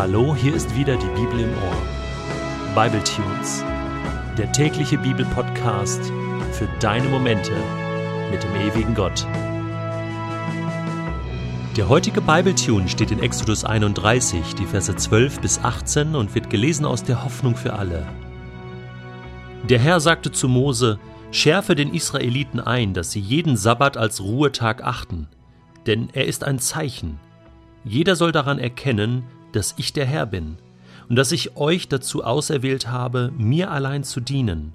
Hallo, hier ist wieder die Bibel im Ohr. Bible Tunes, der tägliche Bibelpodcast für deine Momente mit dem ewigen Gott. Der heutige Bible Tune steht in Exodus 31, die Verse 12 bis 18 und wird gelesen aus der Hoffnung für alle. Der Herr sagte zu Mose: Schärfe den Israeliten ein, dass sie jeden Sabbat als Ruhetag achten, denn er ist ein Zeichen. Jeder soll daran erkennen, dass ich der Herr bin und dass ich euch dazu auserwählt habe, mir allein zu dienen.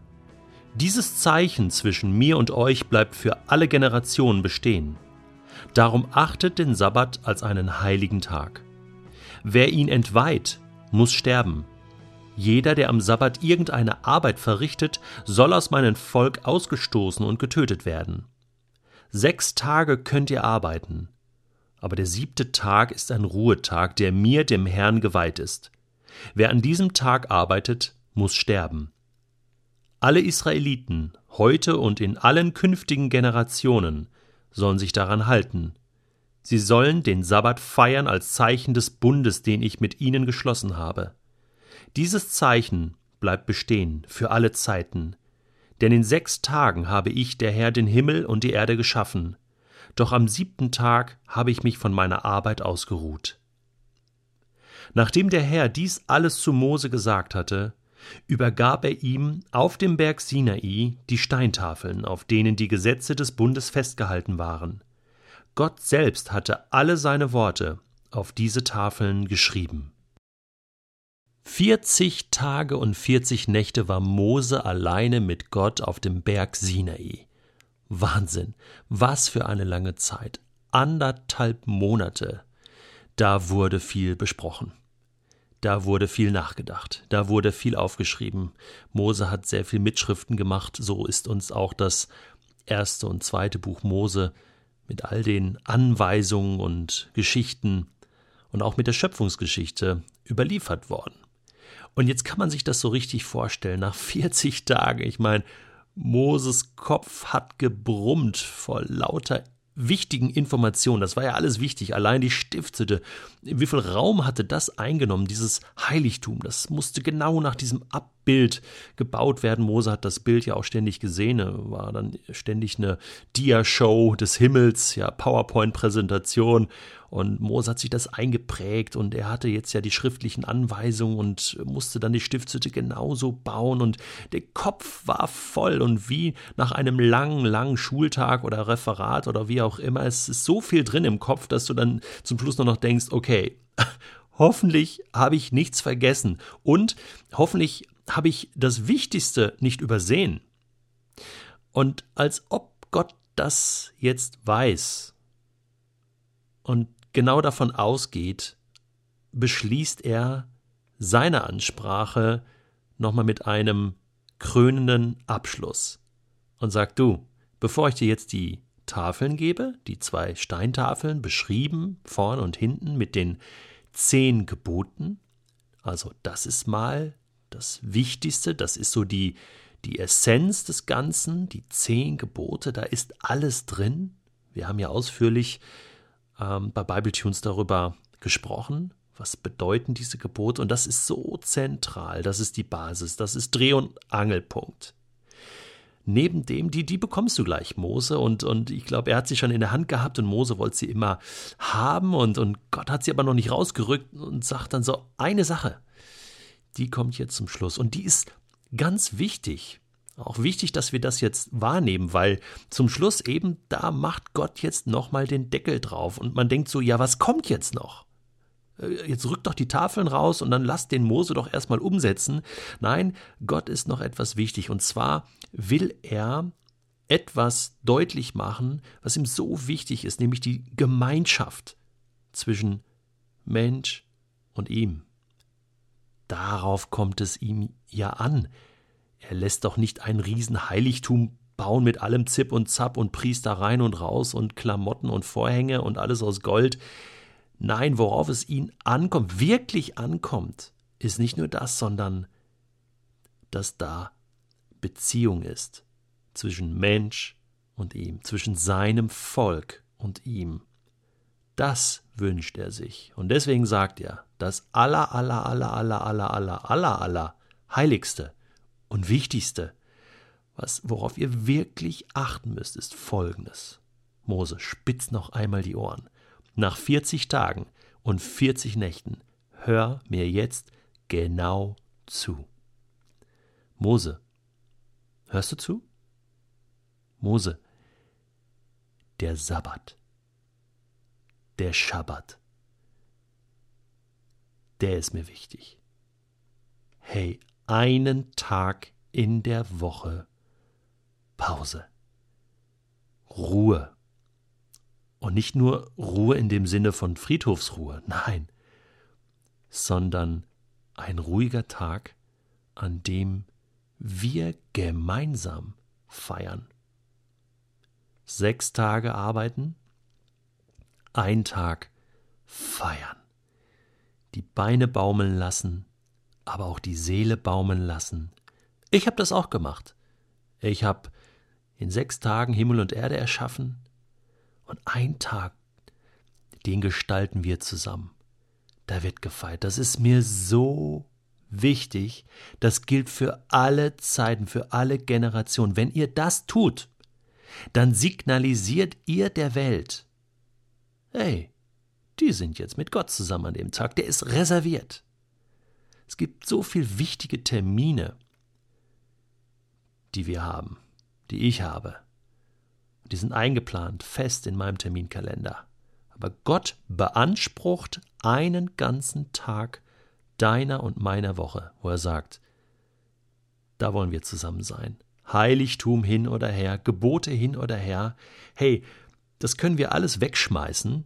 Dieses Zeichen zwischen mir und euch bleibt für alle Generationen bestehen. Darum achtet den Sabbat als einen heiligen Tag. Wer ihn entweiht, muss sterben. Jeder, der am Sabbat irgendeine Arbeit verrichtet, soll aus meinem Volk ausgestoßen und getötet werden. Sechs Tage könnt ihr arbeiten, aber der siebte Tag ist ein Ruhetag, der mir, dem Herrn, geweiht ist. Wer an diesem Tag arbeitet, muss sterben. Alle Israeliten, heute und in allen künftigen Generationen, sollen sich daran halten. Sie sollen den Sabbat feiern als Zeichen des Bundes, den ich mit ihnen geschlossen habe. Dieses Zeichen bleibt bestehen für alle Zeiten. Denn in sechs Tagen habe ich, der Herr, den Himmel und die Erde geschaffen doch am siebten Tag habe ich mich von meiner Arbeit ausgeruht. Nachdem der Herr dies alles zu Mose gesagt hatte, übergab er ihm auf dem Berg Sinai die Steintafeln, auf denen die Gesetze des Bundes festgehalten waren. Gott selbst hatte alle seine Worte auf diese Tafeln geschrieben. Vierzig Tage und vierzig Nächte war Mose alleine mit Gott auf dem Berg Sinai. Wahnsinn. Was für eine lange Zeit. Anderthalb Monate. Da wurde viel besprochen. Da wurde viel nachgedacht. Da wurde viel aufgeschrieben. Mose hat sehr viel Mitschriften gemacht. So ist uns auch das erste und zweite Buch Mose mit all den Anweisungen und Geschichten und auch mit der Schöpfungsgeschichte überliefert worden. Und jetzt kann man sich das so richtig vorstellen, nach 40 Tagen, ich meine, Moses Kopf hat gebrummt vor lauter wichtigen Informationen. Das war ja alles wichtig. Allein die Stiftshütte. Wie viel Raum hatte das eingenommen, dieses Heiligtum? Das musste genau nach diesem Abbild gebaut werden. Mose hat das Bild ja auch ständig gesehen. War dann ständig eine Dia-Show des Himmels, ja, PowerPoint-Präsentation. Und Mose hat sich das eingeprägt und er hatte jetzt ja die schriftlichen Anweisungen und musste dann die Stiftshütte genauso bauen und der Kopf war voll und wie nach einem langen, langen Schultag oder Referat oder wie auch immer, es ist so viel drin im Kopf, dass du dann zum Schluss nur noch denkst, okay, hoffentlich habe ich nichts vergessen und hoffentlich habe ich das Wichtigste nicht übersehen. Und als ob Gott das jetzt weiß und genau davon ausgeht, beschließt er seine Ansprache nochmal mit einem krönenden Abschluss und sagt, du, bevor ich dir jetzt die Tafeln gebe, die zwei Steintafeln, beschrieben vorn und hinten mit den zehn Geboten, also das ist mal das Wichtigste, das ist so die, die Essenz des Ganzen, die zehn Gebote, da ist alles drin. Wir haben ja ausführlich ähm, bei Bible Tunes darüber gesprochen. Was bedeuten diese Gebote? Und das ist so zentral. Das ist die Basis. Das ist Dreh- und Angelpunkt. Neben dem, die, die bekommst du gleich, Mose. Und, und ich glaube, er hat sie schon in der Hand gehabt und Mose wollte sie immer haben. Und, und Gott hat sie aber noch nicht rausgerückt und sagt dann so: eine Sache, die kommt jetzt zum Schluss. Und die ist ganz wichtig. Auch wichtig, dass wir das jetzt wahrnehmen, weil zum Schluss eben da macht Gott jetzt nochmal den Deckel drauf und man denkt so, ja, was kommt jetzt noch? Äh, jetzt rückt doch die Tafeln raus und dann lasst den Mose doch erstmal umsetzen. Nein, Gott ist noch etwas wichtig und zwar will er etwas deutlich machen, was ihm so wichtig ist, nämlich die Gemeinschaft zwischen Mensch und ihm. Darauf kommt es ihm ja an. Er lässt doch nicht ein Riesenheiligtum bauen mit allem Zip und Zap und Priester rein und raus und Klamotten und Vorhänge und alles aus Gold. Nein, worauf es ihn ankommt, wirklich ankommt, ist nicht nur das, sondern dass da Beziehung ist zwischen Mensch und ihm, zwischen seinem Volk und ihm. Das wünscht er sich. Und deswegen sagt er, das aller, aller, aller, aller, aller, aller, aller, aller heiligste und wichtigste, was, worauf ihr wirklich achten müsst, ist folgendes. Mose, spitz noch einmal die Ohren. Nach 40 Tagen und 40 Nächten, hör mir jetzt genau zu. Mose, hörst du zu? Mose, der Sabbat, der Schabbat, der ist mir wichtig. Hey, einen Tag in der Woche Pause. Ruhe. Und nicht nur Ruhe in dem Sinne von Friedhofsruhe, nein, sondern ein ruhiger Tag, an dem wir gemeinsam feiern. Sechs Tage arbeiten, ein Tag feiern. Die Beine baumeln lassen, aber auch die Seele baumeln lassen. Ich habe das auch gemacht. Ich habe in sechs Tagen Himmel und Erde erschaffen und ein Tag, den gestalten wir zusammen. Da wird gefeiert. Das ist mir so wichtig. Das gilt für alle Zeiten, für alle Generationen. Wenn ihr das tut, dann signalisiert ihr der Welt, hey, die sind jetzt mit Gott zusammen an dem Tag, der ist reserviert. Es gibt so viele wichtige Termine, die wir haben die ich habe. Die sind eingeplant, fest in meinem Terminkalender. Aber Gott beansprucht einen ganzen Tag deiner und meiner Woche, wo er sagt, da wollen wir zusammen sein. Heiligtum hin oder her, Gebote hin oder her. Hey, das können wir alles wegschmeißen,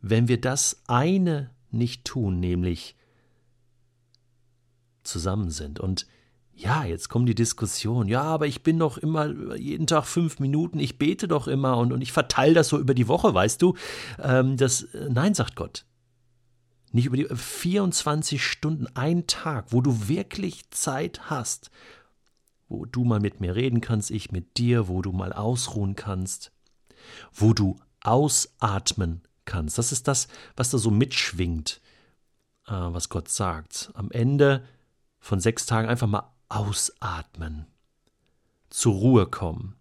wenn wir das eine nicht tun, nämlich zusammen sind. Und ja, jetzt kommt die Diskussion, ja, aber ich bin doch immer jeden Tag fünf Minuten, ich bete doch immer und, und ich verteile das so über die Woche, weißt du? Ähm, das, äh, nein, sagt Gott. Nicht über die 24 Stunden, ein Tag, wo du wirklich Zeit hast, wo du mal mit mir reden kannst, ich mit dir, wo du mal ausruhen kannst, wo du ausatmen kannst. Das ist das, was da so mitschwingt, äh, was Gott sagt. Am Ende von sechs Tagen einfach mal ausatmen, zur Ruhe kommen,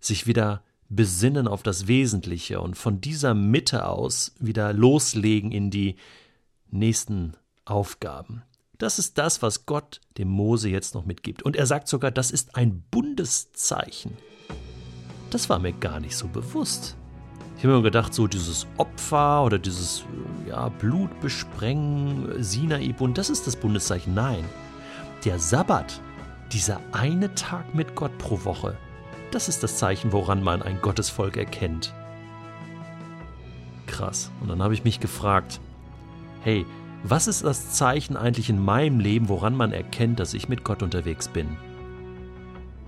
sich wieder besinnen auf das Wesentliche und von dieser Mitte aus wieder loslegen in die nächsten Aufgaben. Das ist das, was Gott dem Mose jetzt noch mitgibt. Und er sagt sogar, das ist ein Bundeszeichen. Das war mir gar nicht so bewusst. Ich habe mir gedacht, so dieses Opfer oder dieses ja, Blutbesprengen, Sinai-Bund, das ist das Bundeszeichen. Nein, der Sabbat, dieser eine Tag mit Gott pro Woche, das ist das Zeichen, woran man ein Gottesvolk erkennt. Krass. Und dann habe ich mich gefragt, hey, was ist das Zeichen eigentlich in meinem Leben, woran man erkennt, dass ich mit Gott unterwegs bin?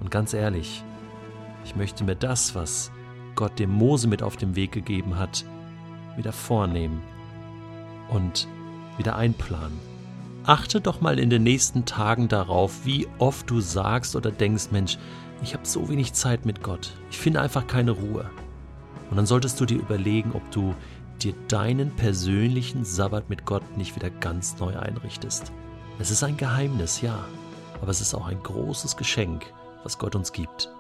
Und ganz ehrlich, ich möchte mir das, was Gott dem Mose mit auf den Weg gegeben hat, wieder vornehmen und wieder einplanen. Achte doch mal in den nächsten Tagen darauf, wie oft du sagst oder denkst, Mensch, ich habe so wenig Zeit mit Gott, ich finde einfach keine Ruhe. Und dann solltest du dir überlegen, ob du dir deinen persönlichen Sabbat mit Gott nicht wieder ganz neu einrichtest. Es ist ein Geheimnis, ja, aber es ist auch ein großes Geschenk, was Gott uns gibt.